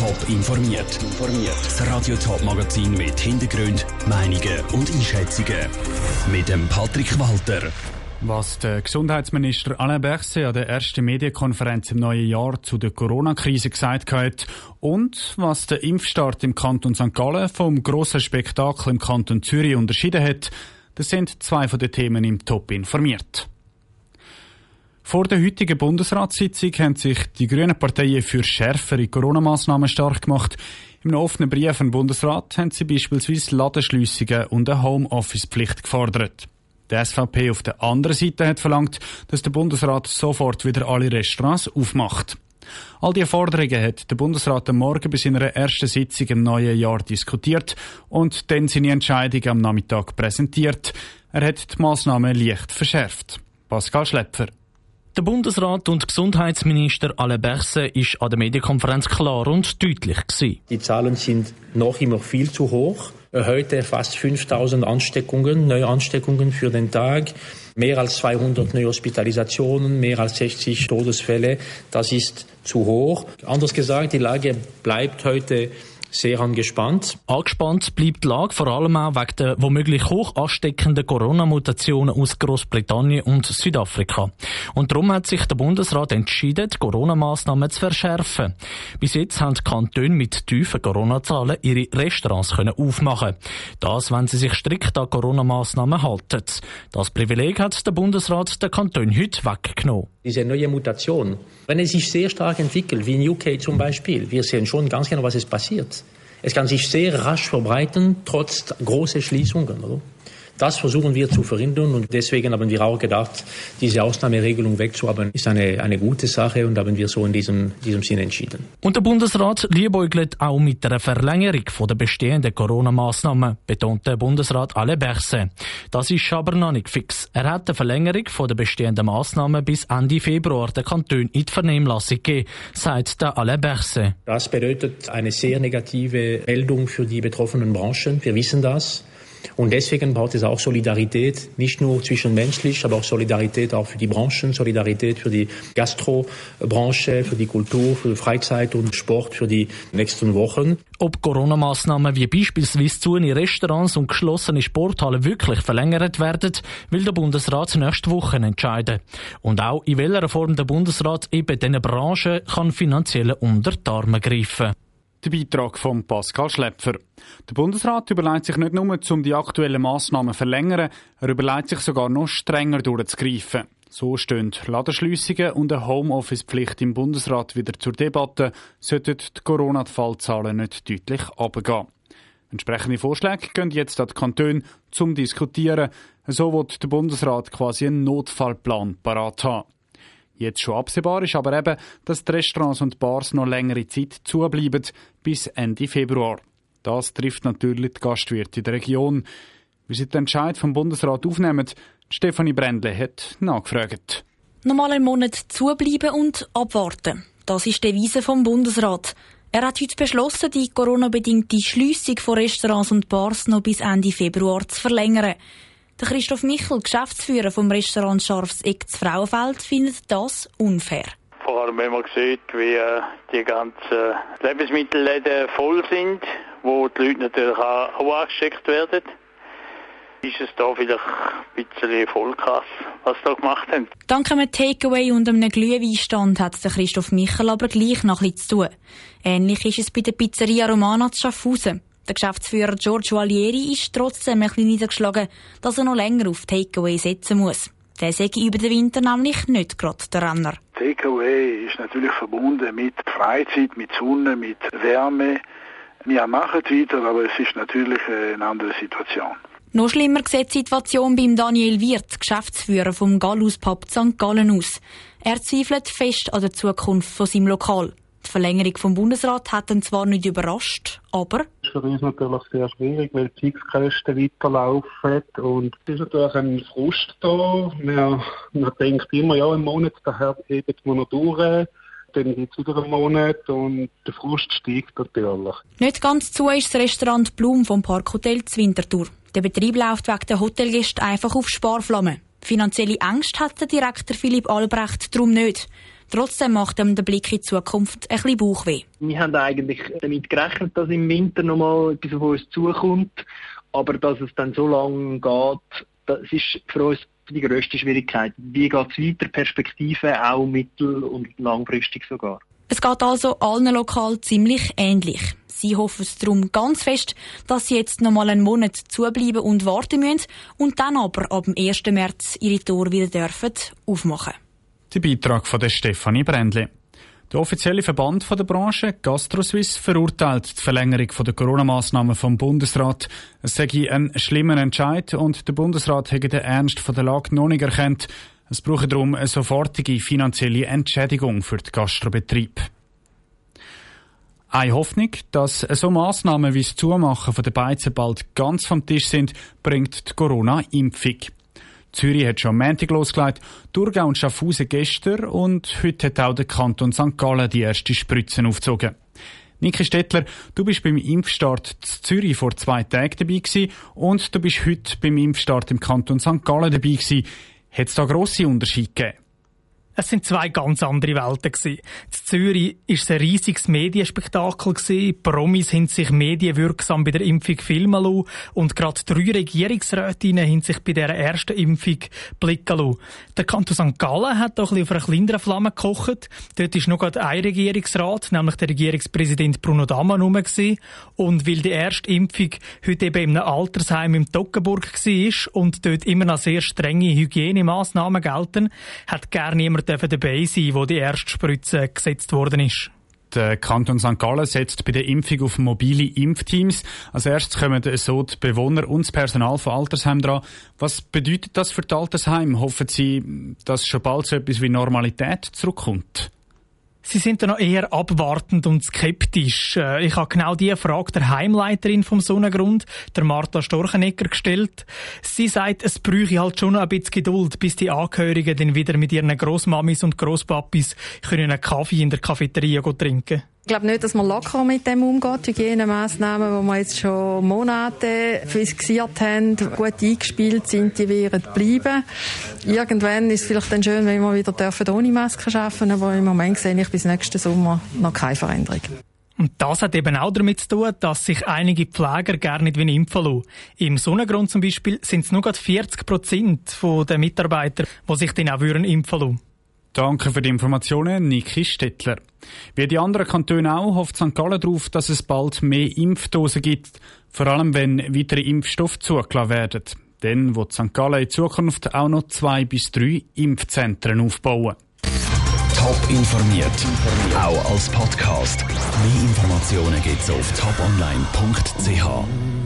Top informiert. Das Radio Top Magazin mit Hintergrund, Meinungen und Einschätzungen mit dem Patrick Walter. Was der Gesundheitsminister Alain Berset an der ersten Medienkonferenz im neuen Jahr zu der Corona-Krise gesagt hat und was der Impfstart im Kanton St. Gallen vom grossen Spektakel im Kanton Zürich unterschieden hat, das sind zwei von den Themen im Top informiert. Vor der heutigen Bundesratssitzung haben sich die grünen Parteien für schärfere Corona-Massnahmen stark gemacht. Im offenen Brief an Bundesrat haben sie beispielsweise Ladenschliessungen und eine Homeoffice-Pflicht gefordert. Die SVP auf der anderen Seite hat verlangt, dass der Bundesrat sofort wieder alle Restaurants aufmacht. All diese Forderungen hat der Bundesrat am Morgen bei seiner ersten Sitzung im neuen Jahr diskutiert und dann seine Entscheidung am Nachmittag präsentiert. Er hat die Massnahmen leicht verschärft. Pascal Schlepfer. Der Bundesrat und Gesundheitsminister Alain Berset ist an der Medienkonferenz klar und deutlich gewesen. Die Zahlen sind noch immer viel zu hoch. Heute fast 5000 Ansteckungen, neue Ansteckungen für den Tag, mehr als 200 neue Hospitalisationen, mehr als 60 Todesfälle. Das ist zu hoch. Anders gesagt, die Lage bleibt heute sehr angespannt. Angespannt bleibt die Lage vor allem auch wegen der womöglich hoch ansteckenden Corona-Mutationen aus Großbritannien und Südafrika. Und darum hat sich der Bundesrat entschieden, die Corona-Massnahmen zu verschärfen. Bis jetzt haben die Kantone mit tiefen Corona-Zahlen ihre Restaurants können aufmachen. Das, wenn sie sich strikt an Corona-Massnahmen halten. Das Privileg hat der Bundesrat den Kanton heute weggenommen. Diese neue Mutation, wenn es sich sehr stark entwickelt, wie in UK zum Beispiel, wir sehen schon ganz genau, was es passiert. Es kann sich sehr rasch verbreiten, trotz großer Schließungen. Oder? Das versuchen wir zu verhindern und deswegen haben wir auch gedacht, diese Ausnahmeregelung wegzuhaben, ist eine, eine gute Sache und haben wir so in diesem, diesem Sinn entschieden. Und der Bundesrat liebäugelt auch mit der Verlängerung der bestehenden Corona-Massnahmen, betont der Bundesrat Alain Berset. Das ist aber noch nicht fix. Er hat eine Verlängerung der bestehenden Massnahmen bis Ende Februar der Kanton in die Vernehmlassung gegeben, sagt der Alain Berset. Das bedeutet eine sehr negative Meldung für die betroffenen Branchen. Wir wissen das. Und deswegen braucht es auch Solidarität, nicht nur zwischenmenschlich, aber auch Solidarität auch für die Branchen, Solidarität für die Gastrobranche, für die Kultur, für Freizeit und Sport für die nächsten Wochen. Ob Corona-Massnahmen wie beispielsweise zu in Restaurants und geschlossene Sporthallen wirklich verlängert werden, will der Bundesrat nächste Woche entscheiden. Und auch in welcher Form der Bundesrat eben diesen Branchen kann finanziell unter die Arme greifen. Der Beitrag von Pascal Schlepfer. Der Bundesrat überlegt sich nicht nur, um die aktuellen Massnahmen zu verlängern, er überlegt sich sogar noch strenger durchzugreifen. So stehen Ladenschliessungen und eine Homeoffice-Pflicht im Bundesrat wieder zur Debatte, sollten die Corona-Fallzahlen nicht deutlich abgehen. Entsprechende Vorschläge gehen jetzt an die Kantone zum Diskutieren. So wird der Bundesrat quasi einen Notfallplan parat haben. Jetzt schon absehbar ist aber eben, dass die Restaurants und Bars noch längere Zeit zubleiben, bis Ende Februar. Das trifft natürlich die Gastwirte in der Region. Wie sie den Entscheid vom Bundesrat aufnehmen, Stefanie Brändle hat nachgefragt. Nochmal einen Monat zubleiben und abwarten. Das ist die Devise vom Bundesrat. Er hat heute beschlossen, die Corona-bedingte Schliessung von Restaurants und Bars noch bis Ende Februar zu verlängern. Der Christoph Michel, Geschäftsführer vom Restaurant Scharfs Eck Frauenfeld, findet das unfair. Vor allem, wenn man sieht, wie äh, die ganzen Lebensmittelläden voll sind, wo die Leute natürlich auch angesteckt werden, ist es da vielleicht ein bisschen voll krass, was sie da gemacht haben. Dank einem Takeaway und einem Glühweinstand hat der Christoph Michel aber gleich noch etwas zu tun. Ähnlich ist es bei der Pizzeria Romana zu Schaffhausen. Der Geschäftsführer Giorgio Alieri ist trotzdem ein bisschen niedergeschlagen, dass er noch länger auf Takeaway setzen muss. Der sei über den Winter nämlich nicht gerade der Renner. Takeaway ist natürlich verbunden mit Freizeit, mit Sonne, mit Wärme. Wir machen weiter, aber es ist natürlich eine andere Situation. Noch schlimmer sieht die Situation beim Daniel Wirth, Geschäftsführer vom Gallus Pub St. Gallen aus. Er zweifelt fest an der Zukunft von seinem Lokal. Die Verlängerung vom Bundesrat hat ihn zwar nicht überrascht, aber... Das ist für uns natürlich sehr schwierig, weil die Fixkosten weiterlaufen und es ist natürlich ein Frust da. Man, man denkt immer, ja, im Monat, daher heben wir noch durch dann gibt es wieder einen Monat und der Frust steigt natürlich. Nicht ganz zu ist das Restaurant Blum vom Parkhotel Zwintertour. Der Betrieb läuft wegen der Hotelgäste einfach auf Sparflamme. Finanzielle Angst hat der Direktor Philipp Albrecht darum nicht. Trotzdem macht ihm der Blick in die Zukunft ein bisschen Bauchweh. Wir haben eigentlich damit gerechnet, dass im Winter nochmal etwas auf uns zukommt. Aber dass es dann so lange geht, das ist für uns die grösste Schwierigkeit. Wie geht es weiter, Perspektive auch mittel- und langfristig sogar? Es geht also allen lokal ziemlich ähnlich. Sie hoffen es darum ganz fest, dass sie jetzt noch mal einen Monat zubleiben und warten müssen und dann aber ab dem 1. März ihre Tore wieder dürfen aufmachen. Der Beitrag von der Stefanie Brändli. Der offizielle Verband der Branche, GastroSwiss, verurteilt die Verlängerung der Corona-Massnahmen vom Bundesrat. Es sei ein schlimmer Entscheid und der Bundesrat hätte den Ernst der Lage noch nicht erkannt. Es brauche darum eine sofortige finanzielle Entschädigung für den Gastrobetrieb. Eine Hoffnung, dass so Massnahmen wie das Zumachen von der Beizen bald ganz vom Tisch sind, bringt die Corona-Impfung. Zürich hat schon am Montag losgelegt, Thurgau und Schaffhausen gestern und heute hat auch der Kanton St. Gallen die ersten Spritzen aufgezogen. Niki Stettler, du bist beim Impfstart zu Zürich vor zwei Tagen dabei gewesen und du bist heute beim Impfstart im Kanton St. Gallen dabei gewesen. Hat es da grosse Unterschiede gegeben? Es sind zwei ganz andere Welten. In Zürich es ein riesiges Medienspektakel gewesen. Promis haben sich medienwirksam bei der Impfung filmen lassen und gerade drei Regierungsrätinnen haben sich bei dieser ersten Impfung blicken lassen. Der Kanton St. Gallen hat doch ein auf einer kleineren Flamme gekocht. Dort ist noch gerade ein Regierungsrat, nämlich der Regierungspräsident Bruno Damann rum. Und weil die erste Impfung heute eben in einem Altersheim im Toggenburg war und dort immer noch sehr strenge Hygienemaßnahmen gelten, hat gar niemand dabei sein, wo die erste Spritze gesetzt worden ist. Der Kanton St. Gallen setzt bei der Impfung auf mobile Impfteams. Als erstes kommen so die Bewohner und das Personal von Altersheimen dran. Was bedeutet das für die Altersheim? Hoffen Sie, dass schon bald so etwas wie Normalität zurückkommt? Sie sind da noch eher abwartend und skeptisch. Äh, ich habe genau diese Frage der Heimleiterin vom Sonnengrund, der Martha Storchenegger, gestellt. Sie sagt, es bräuchte halt schon ein bisschen Geduld, bis die Angehörigen dann wieder mit ihren Großmamis und Großpapis einen Kaffee in der Cafeteria trinken können. Ich glaube nicht, dass man locker mit dem umgeht. Hygienemaßnahmen, die wir jetzt schon Monate fixiert haben, gut eingespielt sind, die werden bleiben. Irgendwann ist es vielleicht dann schön, wenn wir wieder dürfen ohne Maske arbeiten aber im Moment sehe ich bis nächsten Sommer noch keine Veränderung. Und das hat eben auch damit zu tun, dass sich einige Pfleger gerne nicht impfen lassen. Im Sonnengrund zum Beispiel sind es nur 40 Prozent der Mitarbeiter, die sich dann auch impfen lassen. Danke für die Informationen, Niki Stettler. Wie die anderen Kantone auch, hofft St. Gallen darauf, dass es bald mehr Impfdosen gibt, vor allem wenn weitere Impfstoffe zugelassen werden. Dann wird St. Gallen in Zukunft auch noch zwei bis drei Impfzentren aufbauen. Top informiert, auch als Podcast. Mehr Informationen gibt's auf toponline.ch.